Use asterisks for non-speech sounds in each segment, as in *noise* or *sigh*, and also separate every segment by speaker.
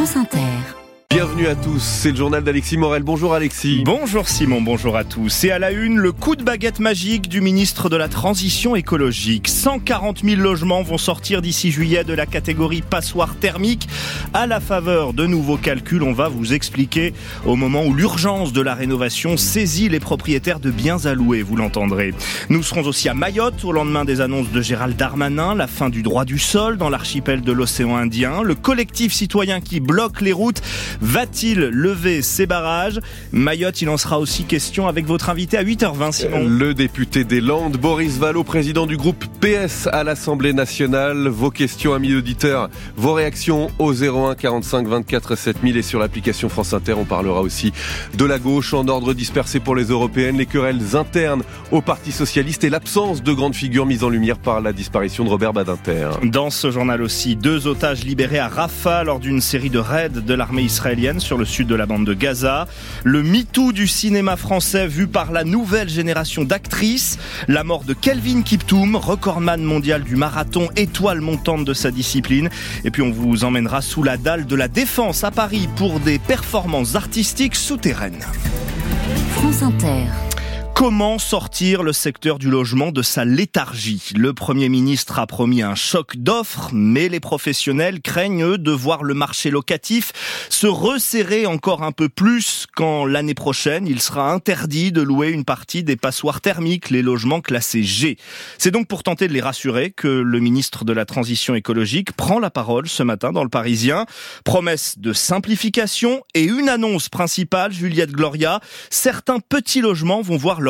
Speaker 1: France Inter.
Speaker 2: Bienvenue à tous, c'est le journal d'Alexis Morel. Bonjour Alexis.
Speaker 3: Bonjour Simon, bonjour à tous. Et à la une, le coup de baguette magique du ministre de la Transition écologique. 140 000 logements vont sortir d'ici juillet de la catégorie passoire thermique. À la faveur de nouveaux calculs, on va vous expliquer au moment où l'urgence de la rénovation saisit les propriétaires de biens alloués, vous l'entendrez. Nous serons aussi à Mayotte au lendemain des annonces de Gérald Darmanin, la fin du droit du sol dans l'archipel de l'océan Indien, le collectif citoyen qui bloque les routes Va-t-il lever ses barrages? Mayotte, il en sera aussi question avec votre invité à 8h20, Simon.
Speaker 2: Le député des Landes, Boris Vallot, président du groupe PS à l'Assemblée nationale. Vos questions, amis auditeurs, vos réactions au 01 45 24 7000 et sur l'application France Inter. On parlera aussi de la gauche en ordre dispersé pour les européennes, les querelles internes au Parti socialiste et l'absence de grandes figures mises en lumière par la disparition de Robert Badinter.
Speaker 3: Dans ce journal aussi, deux otages libérés à Rafah lors d'une série de raids de l'armée israélienne sur le sud de la bande de Gaza, le MeToo du cinéma français vu par la nouvelle génération d'actrices, la mort de Kelvin Kiptoum, recordman mondial du marathon, étoile montante de sa discipline, et puis on vous emmènera sous la dalle de la défense à Paris pour des performances artistiques souterraines.
Speaker 1: France Inter.
Speaker 3: Comment sortir le secteur du logement de sa léthargie? Le Premier ministre a promis un choc d'offres, mais les professionnels craignent, eux, de voir le marché locatif se resserrer encore un peu plus quand l'année prochaine, il sera interdit de louer une partie des passoires thermiques, les logements classés G. C'est donc pour tenter de les rassurer que le ministre de la Transition écologique prend la parole ce matin dans le Parisien. Promesse de simplification et une annonce principale, Juliette Gloria, certains petits logements vont voir leur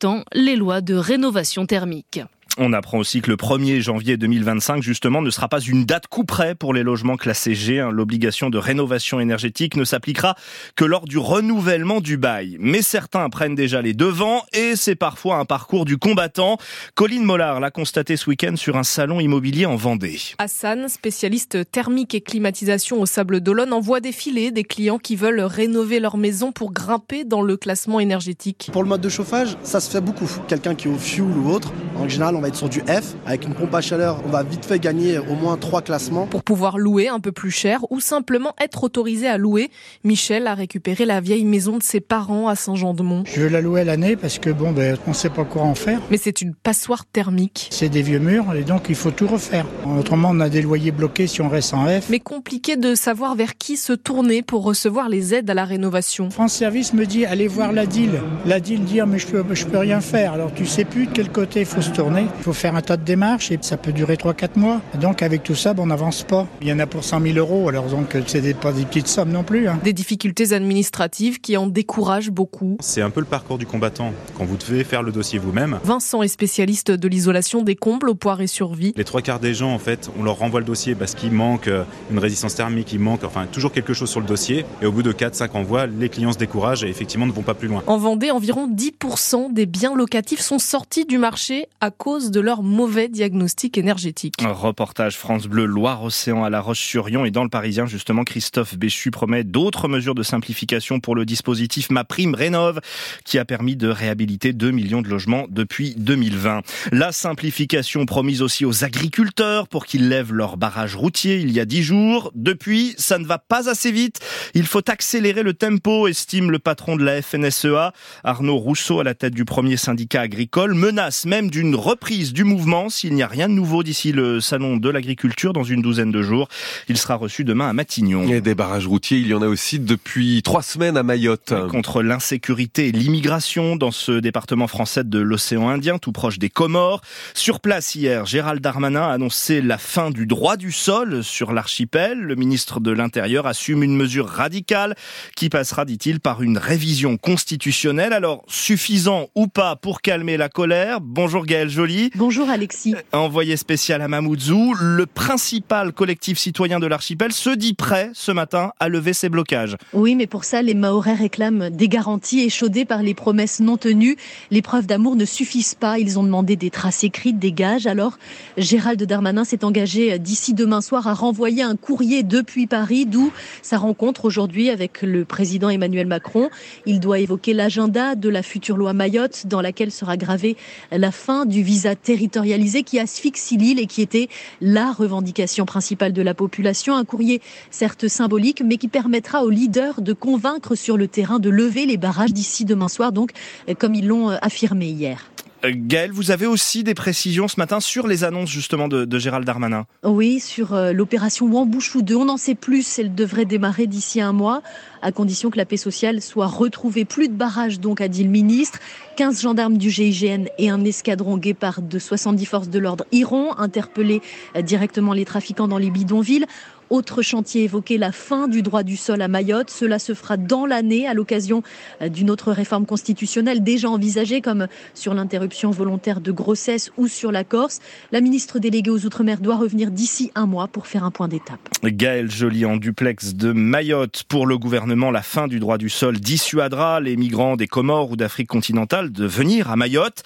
Speaker 4: les lois de rénovation thermique.
Speaker 3: On apprend aussi que le 1er janvier 2025, justement, ne sera pas une date coup près pour les logements classés G. L'obligation de rénovation énergétique ne s'appliquera que lors du renouvellement du bail. Mais certains prennent déjà les devants et c'est parfois un parcours du combattant. Colline Mollard l'a constaté ce week-end sur un salon immobilier en Vendée.
Speaker 5: Hassan, spécialiste thermique et climatisation au Sable d'Olonne, envoie défiler des clients qui veulent rénover leur maison pour grimper dans le classement énergétique.
Speaker 6: Pour le mode de chauffage, ça se fait beaucoup. Quelqu'un qui est au fuel ou autre, en général, va être sur du F. Avec une pompe à chaleur, on va vite fait gagner au moins trois classements.
Speaker 5: Pour pouvoir louer un peu plus cher ou simplement être autorisé à louer, Michel a récupéré la vieille maison de ses parents à Saint-Jean-de-Mont.
Speaker 7: Je veux la louer à l'année parce que bon, ben, on ne sait pas quoi en faire.
Speaker 5: Mais c'est une passoire thermique.
Speaker 7: C'est des vieux murs et donc il faut tout refaire. Autrement, on a des loyers bloqués si on reste en F.
Speaker 5: Mais compliqué de savoir vers qui se tourner pour recevoir les aides à la rénovation.
Speaker 7: France Service me dit allez voir la DIL. La DIL dit mais je peux, je peux rien faire. Alors tu sais plus de quel côté il faut se tourner. Il faut faire un tas de démarches et ça peut durer 3-4 mois. Donc avec tout ça, on n'avance pas. Il y en a pour 100 000 euros, alors donc c'est pas des petites sommes non plus. Hein.
Speaker 5: Des difficultés administratives qui en découragent beaucoup.
Speaker 8: C'est un peu le parcours du combattant quand vous devez faire le dossier vous-même.
Speaker 5: Vincent est spécialiste de l'isolation des combles au poire et survie.
Speaker 8: Les trois quarts des gens, en fait, on leur renvoie le dossier parce qu'il manque euh, une résistance thermique, il manque enfin toujours quelque chose sur le dossier. Et au bout de 4-5 envois, les clients se découragent et effectivement ne vont pas plus loin.
Speaker 5: En Vendée, environ 10% des biens locatifs sont sortis du marché à cause de leur mauvais diagnostic énergétique.
Speaker 3: Reportage France Bleu Loire-Océan à La Roche-sur-Yon et dans le Parisien, justement, Christophe Béchu promet d'autres mesures de simplification pour le dispositif Ma Prime Rénove qui a permis de réhabiliter 2 millions de logements depuis 2020. La simplification promise aussi aux agriculteurs pour qu'ils lèvent leur barrage routier il y a 10 jours. Depuis, ça ne va pas assez vite. Il faut accélérer le tempo, estime le patron de la FNSEA. Arnaud Rousseau, à la tête du premier syndicat agricole, menace même d'une reprise reprise du mouvement s'il n'y a rien de nouveau d'ici le salon de l'agriculture dans une douzaine de jours. Il sera reçu demain à Matignon.
Speaker 2: Et des barrages routiers, il y en a aussi depuis trois semaines à Mayotte.
Speaker 3: Contre l'insécurité et l'immigration dans ce département français de l'océan Indien, tout proche des Comores. Sur place hier, Gérald Darmanin a annoncé la fin du droit du sol sur l'archipel. Le ministre de l'Intérieur assume une mesure radicale qui passera, dit-il, par une révision constitutionnelle. Alors, suffisant ou pas pour calmer la colère? Bonjour Gaël Joly.
Speaker 9: Bonjour Alexis.
Speaker 3: Envoyé spécial à Mamoudzou, le principal collectif citoyen de l'archipel se dit prêt ce matin à lever ses blocages.
Speaker 9: Oui, mais pour ça, les Mahorais réclament des garanties échaudées par les promesses non tenues. Les preuves d'amour ne suffisent pas. Ils ont demandé des traces écrites, des gages. Alors, Gérald Darmanin s'est engagé d'ici demain soir à renvoyer un courrier depuis Paris, d'où sa rencontre aujourd'hui avec le président Emmanuel Macron. Il doit évoquer l'agenda de la future loi Mayotte, dans laquelle sera gravée la fin du visa territorialisé qui asphyxie l'île et qui était la revendication principale de la population. Un courrier certes symbolique, mais qui permettra aux leaders de convaincre sur le terrain de lever les barrages d'ici demain soir, donc comme ils l'ont affirmé hier.
Speaker 3: Gaël, vous avez aussi des précisions ce matin sur les annonces justement de, de Gérald Darmanin?
Speaker 9: Oui, sur euh, l'opération Wambouchou 2. On en sait plus. Elle devrait démarrer d'ici un mois, à condition que la paix sociale soit retrouvée. Plus de barrages, donc, a dit le ministre. 15 gendarmes du GIGN et un escadron guépard de 70 forces de l'ordre iront interpeller euh, directement les trafiquants dans les bidonvilles. Autre chantier évoqué, la fin du droit du sol à Mayotte. Cela se fera dans l'année à l'occasion d'une autre réforme constitutionnelle déjà envisagée comme sur l'interruption volontaire de grossesse ou sur la Corse. La ministre déléguée aux Outre-mer doit revenir d'ici un mois pour faire un point d'étape.
Speaker 3: Gaël Joly en duplex de Mayotte. Pour le gouvernement, la fin du droit du sol dissuadera les migrants des Comores ou d'Afrique continentale de venir à Mayotte.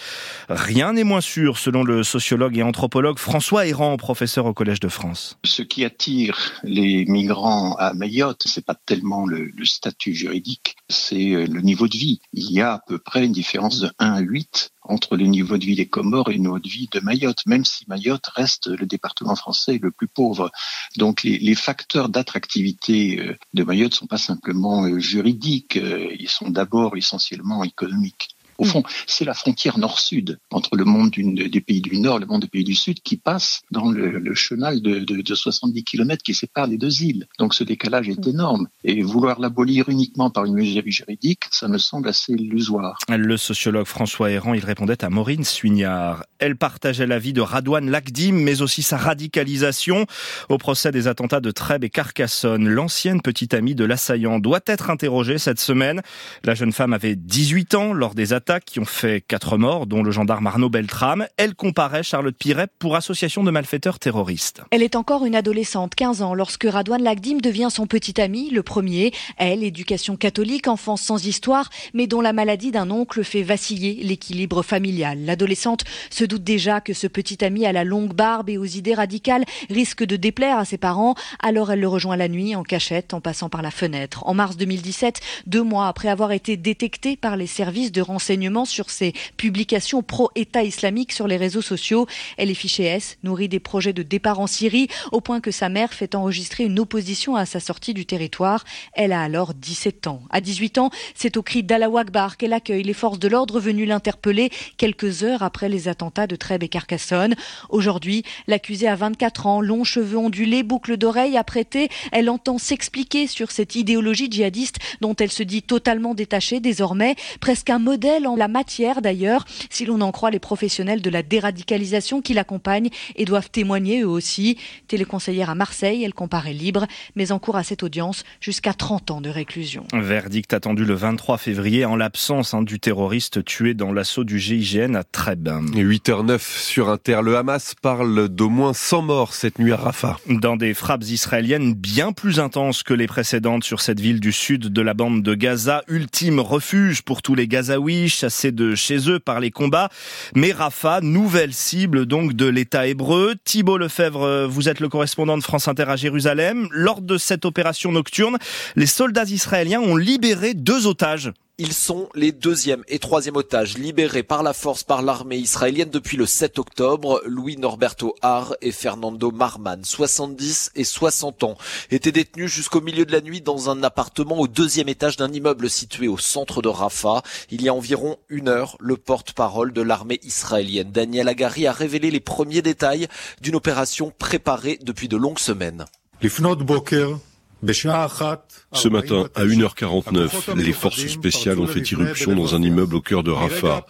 Speaker 3: Rien n'est moins sûr selon le sociologue et anthropologue François Héran, professeur au Collège de France.
Speaker 10: Ce qui attire les migrants à Mayotte, c'est pas tellement le, le statut juridique, c'est le niveau de vie. Il y a à peu près une différence de 1 à 8 entre le niveau de vie des Comores et le niveau de vie de Mayotte, même si Mayotte reste le département français le plus pauvre. Donc les, les facteurs d'attractivité de Mayotte sont pas simplement juridiques, ils sont d'abord essentiellement économiques. Au fond, c'est la frontière nord-sud entre le monde des pays du Nord et le monde des pays du Sud qui passe dans le, le chenal de, de, de, 70 km qui sépare les deux îles. Donc ce décalage est énorme. Et vouloir l'abolir uniquement par une mesure juridique, ça me semble assez illusoire.
Speaker 3: Le sociologue François Héran, il répondait à Maureen Suignard. Elle partageait l'avis de Radouane Lagdim, mais aussi sa radicalisation au procès des attentats de Trèbes et Carcassonne. L'ancienne petite amie de l'assaillant doit être interrogée cette semaine. La jeune femme avait 18 ans lors des attaques qui ont fait quatre morts, dont le gendarme Arnaud Beltrame. Elle comparait Charlotte Piret pour association de malfaiteurs terroristes.
Speaker 11: Elle est encore une adolescente, 15 ans, lorsque Radouane Lagdim devient son petit ami, le premier. Elle, éducation catholique, enfance sans histoire, mais dont la maladie d'un oncle fait vaciller l'équilibre familial. L'adolescente se doute déjà que ce petit ami à la longue barbe et aux idées radicales risque de déplaire à ses parents, alors elle le rejoint la nuit en cachette en passant par la fenêtre. En mars 2017, deux mois après avoir été détectée par les services de renseignement sur ses publications pro-État islamique sur les réseaux sociaux. Elle est fichée S, nourrie des projets de départ en Syrie, au point que sa mère fait enregistrer une opposition à sa sortie du territoire. Elle a alors 17 ans. À 18 ans, c'est au cri d'Allah Akbar qu'elle accueille les forces de l'ordre venues l'interpeller quelques heures après les attentats de Trèbes et Carcassonne. Aujourd'hui, l'accusée a 24 ans, longs cheveux ondulés, boucles d'oreilles apprêtées. Elle entend s'expliquer sur cette idéologie djihadiste dont elle se dit totalement détachée désormais, presque un modèle en la matière d'ailleurs, si l'on en croit les professionnels de la déradicalisation qui l'accompagnent et doivent témoigner eux aussi. Téléconseillère à Marseille, elle comparaît libre, mais encourt à cette audience jusqu'à 30 ans de réclusion.
Speaker 3: Verdict attendu le 23 février en l'absence hein, du terroriste tué dans l'assaut du GIGN à Trèbes.
Speaker 2: 8h09 sur Inter, le Hamas parle d'au moins 100 morts cette nuit à Rafah.
Speaker 3: Dans des frappes israéliennes bien plus intenses que les précédentes sur cette ville du sud de la bande de Gaza, ultime refuge pour tous les Gazaouis, chassés de chez eux par les combats. Mais Rafah, nouvelle cible donc de l'État hébreu. Thibault Lefebvre, vous êtes le correspondant de France Inter à Jérusalem. Lors de cette opération nocturne, les soldats israéliens ont libéré deux otages.
Speaker 12: Ils sont les deuxième et troisième otages libérés par la force par l'armée israélienne depuis le 7 octobre. Louis Norberto Har et Fernando Marman, 70 et 60 ans, étaient détenus jusqu'au milieu de la nuit dans un appartement au deuxième étage d'un immeuble situé au centre de Rafah. Il y a environ une heure, le porte-parole de l'armée israélienne, Daniel Agari, a révélé les premiers détails d'une opération préparée depuis de longues semaines.
Speaker 13: Ce matin, à 1h49, les forces spéciales ont fait irruption dans un immeuble au cœur de Rafah.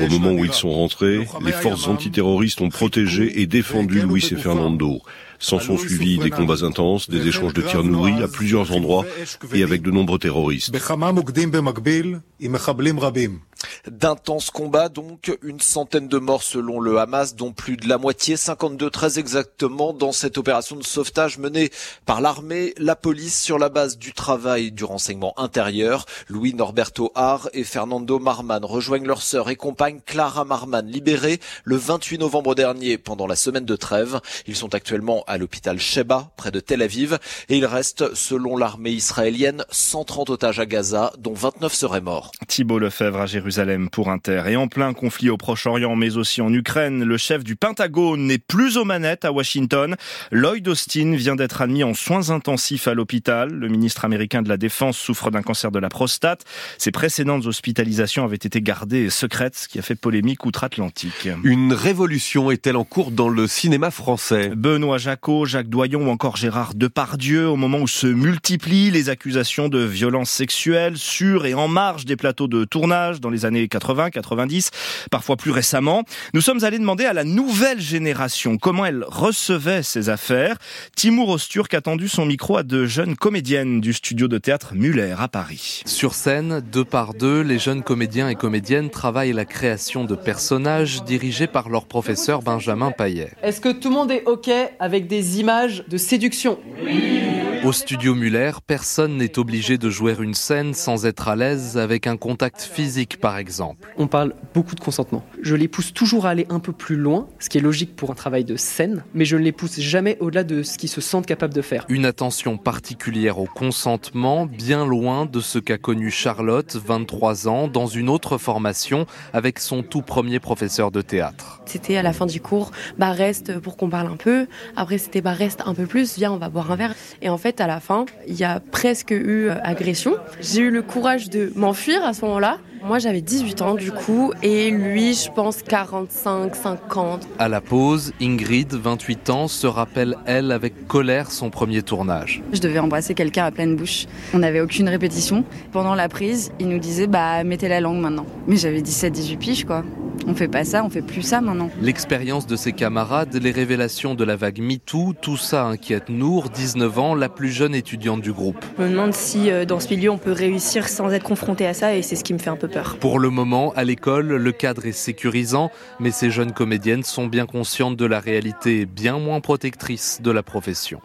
Speaker 13: Au moment où ils sont rentrés, les forces antiterroristes ont protégé et défendu Luis et Fernando. S'en sont suivis des combats intenses, des échanges de tirs nourris à plusieurs endroits et avec de nombreux terroristes.
Speaker 12: D'intenses combats donc, une centaine de morts selon le Hamas, dont plus de la moitié, 52 très exactement, dans cette opération de sauvetage menée par l'armée, la police sur la base du travail du renseignement intérieur. Louis Norberto Har et Fernando Marman rejoignent leur sœur et compagne Clara Marman, libérée le 28 novembre dernier pendant la semaine de trêve. Ils sont actuellement à l'hôpital Sheba, près de Tel Aviv, et il reste, selon l'armée israélienne, 130 otages à Gaza, dont 29 seraient morts.
Speaker 3: Thibault Lefebvre à Jérusalem pour Inter. Et en plein conflit au Proche-Orient, mais aussi en Ukraine, le chef du Pentagone n'est plus aux manettes à Washington. Lloyd Austin vient d'être admis en soins intensifs à l'hôpital. Le ministre américain de la Défense souffre d'un cancer de la prostate. Ses précédentes hospitalisations avaient été gardées secrètes, ce qui a fait polémique outre-Atlantique.
Speaker 2: Une révolution est-elle en cours dans le cinéma français?
Speaker 3: Benoît Jacot, Jacques Doyon ou encore Gérard Depardieu, au moment où se multiplient les accusations de violences sexuelles sur et en marge des plateaux de tournage dans les années 80, 90, parfois plus récemment. Nous sommes allés demander à la nouvelle génération comment elle recevait ces affaires. Timur Osturk a tendu son micro à de jeunes comédiennes du studio de théâtre Muller à Paris.
Speaker 14: Sur scène, deux par deux, les jeunes comédiens et comédiennes travaillent la création de personnages dirigés par leur professeur Benjamin Payet.
Speaker 15: Est-ce que tout le monde est OK avec des images de séduction
Speaker 14: Au studio Muller, personne n'est obligé de jouer une scène sans être à l'aise avec un contact physique par exemple.
Speaker 15: On parle beaucoup de consentement. Je les pousse toujours à aller un peu plus loin, ce qui est logique pour un travail de scène, mais je ne les pousse jamais au-delà de ce qu'ils se sentent capables de faire.
Speaker 14: Une attention particulière au consentement, bien loin de ce qu'a connu Charlotte, 23 ans, dans une autre formation avec son tout premier professeur de théâtre.
Speaker 16: C'était à la fin du cours, bah reste pour qu'on parle un peu. Après c'était bah reste un peu plus, viens on va boire un verre. Et en fait à la fin, il y a presque eu euh, agression. J'ai eu le courage de m'enfuir à ce moment-là. Moi j'avais 18 ans du coup et lui je pense 45, 50.
Speaker 14: À la pause, Ingrid, 28 ans, se rappelle elle avec colère son premier tournage.
Speaker 17: Je devais embrasser quelqu'un à pleine bouche. On n'avait aucune répétition. Pendant la prise, il nous disait bah mettez la langue maintenant. Mais j'avais 17, 18 piges quoi. On fait pas ça, on fait plus ça maintenant.
Speaker 14: L'expérience de ses camarades, les révélations de la vague MeToo, tout ça inquiète Nour, 19 ans, la plus jeune étudiante du groupe.
Speaker 18: Je me demande si euh, dans ce milieu on peut réussir sans être confronté à ça et c'est ce qui me fait un peu peur.
Speaker 14: Pour le moment, à l'école, le cadre est sécurisant, mais ces jeunes comédiennes sont bien conscientes de la réalité bien moins protectrice de la profession.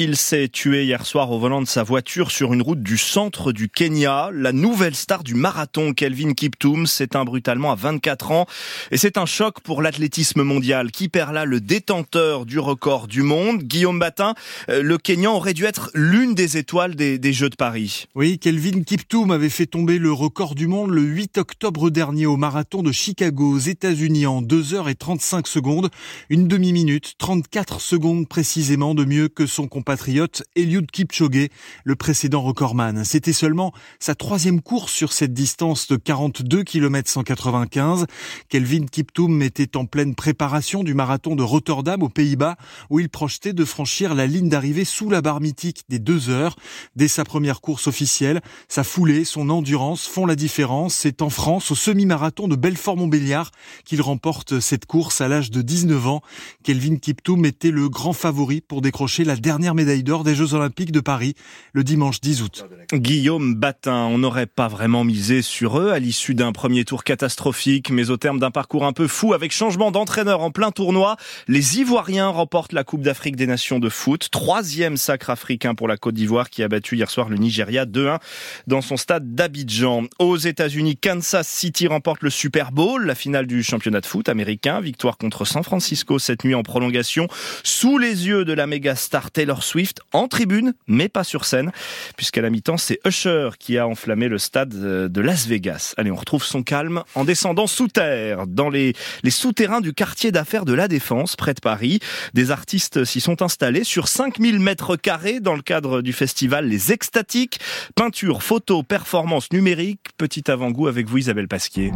Speaker 3: Il s'est tué hier soir au volant de sa voiture sur une route du centre du Kenya. La nouvelle star du marathon, Kelvin Kiptoum, s'éteint brutalement à 24 ans. Et c'est un choc pour l'athlétisme mondial qui perd là le détenteur du record du monde. Guillaume Batin, euh, le Kenyan aurait dû être l'une des étoiles des, des, Jeux de Paris.
Speaker 19: Oui, Kelvin Kiptoum avait fait tomber le record du monde le 8 octobre dernier au marathon de Chicago aux États-Unis en 2h35 secondes. Une demi-minute, 34 secondes précisément de mieux que son compatriote compatriote Eliud Kipchoge, le précédent recordman. C'était seulement sa troisième course sur cette distance de 42 km 195. Kelvin Kiptoum était en pleine préparation du marathon de Rotterdam aux Pays-Bas où il projetait de franchir la ligne d'arrivée sous la barre mythique des deux heures. Dès sa première course officielle, sa foulée, son endurance font la différence. C'est en France, au semi-marathon de Belfort-Montbéliard, qu'il remporte cette course à l'âge de 19 ans. Kelvin Kiptoum était le grand favori pour décrocher la dernière médaille d'or des Jeux Olympiques de Paris le dimanche 10 août.
Speaker 3: Guillaume Batin, on n'aurait pas vraiment misé sur eux à l'issue d'un premier tour catastrophique, mais au terme d'un parcours un peu fou avec changement d'entraîneur en plein tournoi, les Ivoiriens remportent la Coupe d'Afrique des Nations de foot, troisième sacre africain pour la Côte d'Ivoire qui a battu hier soir le Nigeria 2-1 dans son stade d'Abidjan. Aux États-Unis, Kansas City remporte le Super Bowl, la finale du championnat de foot américain, victoire contre San Francisco cette nuit en prolongation, sous les yeux de la méga star Taylor Swift en tribune, mais pas sur scène, puisqu'à la mi-temps, c'est Usher qui a enflammé le stade de Las Vegas. Allez, on retrouve son calme en descendant sous terre, dans les, les souterrains du quartier d'affaires de la Défense, près de Paris. Des artistes s'y sont installés sur 5000 mètres carrés dans le cadre du festival Les Extatiques. Peinture, photo, performance numérique. Petit avant-goût avec vous, Isabelle Pasquier.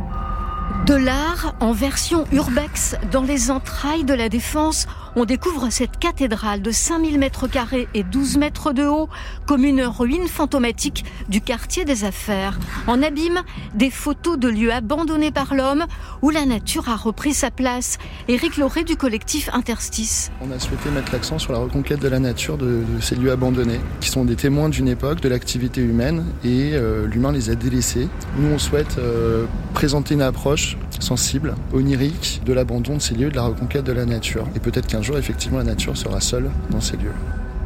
Speaker 20: De l'art en version urbex dans les entrailles de la Défense, on découvre cette cathédrale de 5000 mètres carrés et 12 mètres de haut comme une ruine fantomatique du quartier des affaires. En abîme, des photos de lieux abandonnés par l'homme où la nature a repris sa place. Éric Lauré du collectif Interstice.
Speaker 21: On a souhaité mettre l'accent sur la reconquête de la nature de, ces lieux abandonnés, qui sont des témoins d'une époque, de l'activité humaine, et euh, l'humain les a délaissés. Nous, on souhaite euh, présenter une approche sensible, onirique de l'abandon de ces lieux, de la reconquête de la nature. Et peut-être jour, effectivement, la nature sera seule dans ces lieux.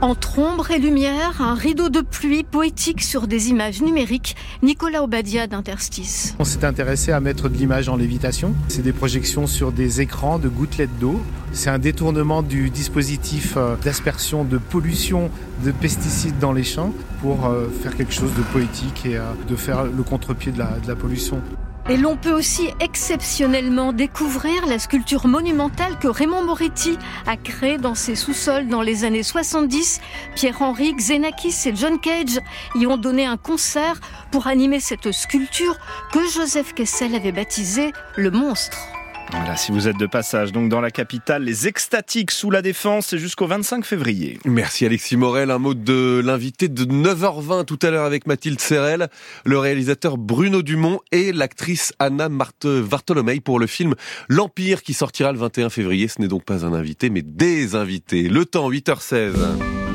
Speaker 20: Entre ombre et lumière, un rideau de pluie poétique sur des images numériques, Nicolas Obadia d'Interstice.
Speaker 22: On s'est intéressé à mettre de l'image en lévitation. C'est des projections sur des écrans de gouttelettes d'eau. C'est un détournement du dispositif euh, d'aspersion de pollution de pesticides dans les champs pour euh, faire quelque chose de poétique et euh, de faire le contre-pied de la, de la pollution.
Speaker 20: Et l'on peut aussi exceptionnellement découvrir la sculpture monumentale que Raymond Moretti a créée dans ses sous-sols dans les années 70. Pierre-Henri, Xenakis et John Cage y ont donné un concert pour animer cette sculpture que Joseph Kessel avait baptisée le monstre.
Speaker 3: Voilà, si vous êtes de passage donc dans la capitale, les extatiques sous la défense, c'est jusqu'au 25 février.
Speaker 2: Merci Alexis Morel. Un mot de l'invité de 9h20 tout à l'heure avec Mathilde Serrel, le réalisateur Bruno Dumont et l'actrice Anna Marthe Vartolomei pour le film L'Empire qui sortira le 21 février. Ce n'est donc pas un invité, mais des invités. Le temps, 8h16.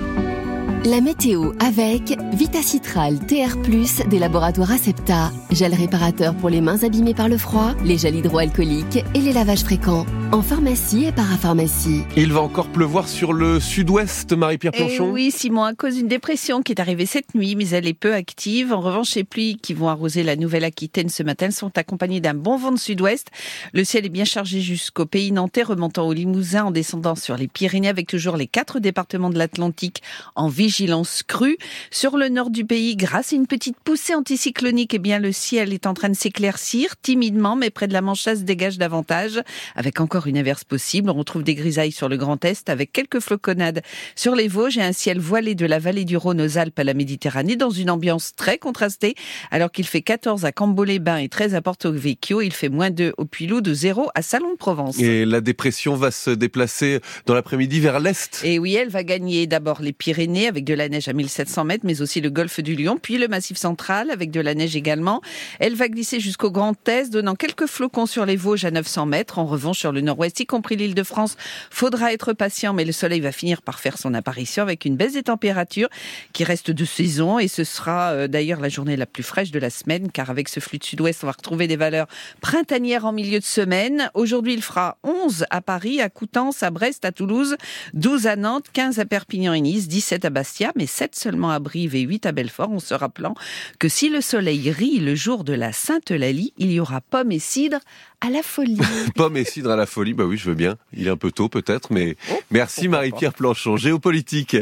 Speaker 1: La météo avec Vitacitral TR+, des laboratoires Acepta, gel réparateur pour les mains abîmées par le froid, les gels hydroalcooliques et les lavages fréquents. En pharmacie et parapharmacie.
Speaker 2: Il va encore pleuvoir sur le sud-ouest, Marie-Pierre eh Planchon
Speaker 23: Oui, Simon, à cause d'une dépression qui est arrivée cette nuit, mais elle est peu active. En revanche, les pluies qui vont arroser la Nouvelle-Aquitaine ce matin sont accompagnées d'un bon vent de sud-ouest. Le ciel est bien chargé jusqu'au pays nantais, remontant au Limousin en descendant sur les Pyrénées avec toujours les quatre départements de l'Atlantique en vigilance vigilance crue. Sur le nord du pays, grâce à une petite poussée anticyclonique, eh bien, le ciel est en train de s'éclaircir timidement, mais près de la Mancha se dégage davantage, avec encore une averse possible. On retrouve des grisailles sur le Grand Est, avec quelques floconnades sur les Vosges et un ciel voilé de la vallée du Rhône aux Alpes à la Méditerranée, dans une ambiance très contrastée, alors qu'il fait 14 à Cambo-les-Bains et 13 à Porto Vecchio. Il fait moins 2 au Puylou, de 0 à Salon de Provence.
Speaker 2: Et la dépression va se déplacer dans l'après-midi vers l'Est.
Speaker 23: Et oui, elle va gagner d'abord les Pyrénées avec de la neige à 1700 mètres, mais aussi le golfe du Lion, puis le massif central avec de la neige également. Elle va glisser jusqu'au Grand Est, donnant quelques flocons sur les Vosges à 900 mètres. En revanche, sur le nord-ouest, y compris l'île de France, faudra être patient, mais le soleil va finir par faire son apparition avec une baisse des températures qui reste de saison et ce sera euh, d'ailleurs la journée la plus fraîche de la semaine, car avec ce flux de sud-ouest, on va retrouver des valeurs printanières en milieu de semaine. Aujourd'hui, il fera 11 à Paris, à Coutances, à Brest, à Toulouse, 12 à Nantes, 15 à Perpignan et Nice, 17 à Bastia, mais 7 seulement à Brive et 8 à Belfort, en se rappelant que si le soleil rit le jour de la Sainte-Eulalie, il y aura pommes et cidre à la folie. *laughs*
Speaker 2: pommes et cidre à la folie, bah oui, je veux bien. Il est un peu tôt peut-être, mais oh, merci Marie-Pierre Planchon. Géopolitique.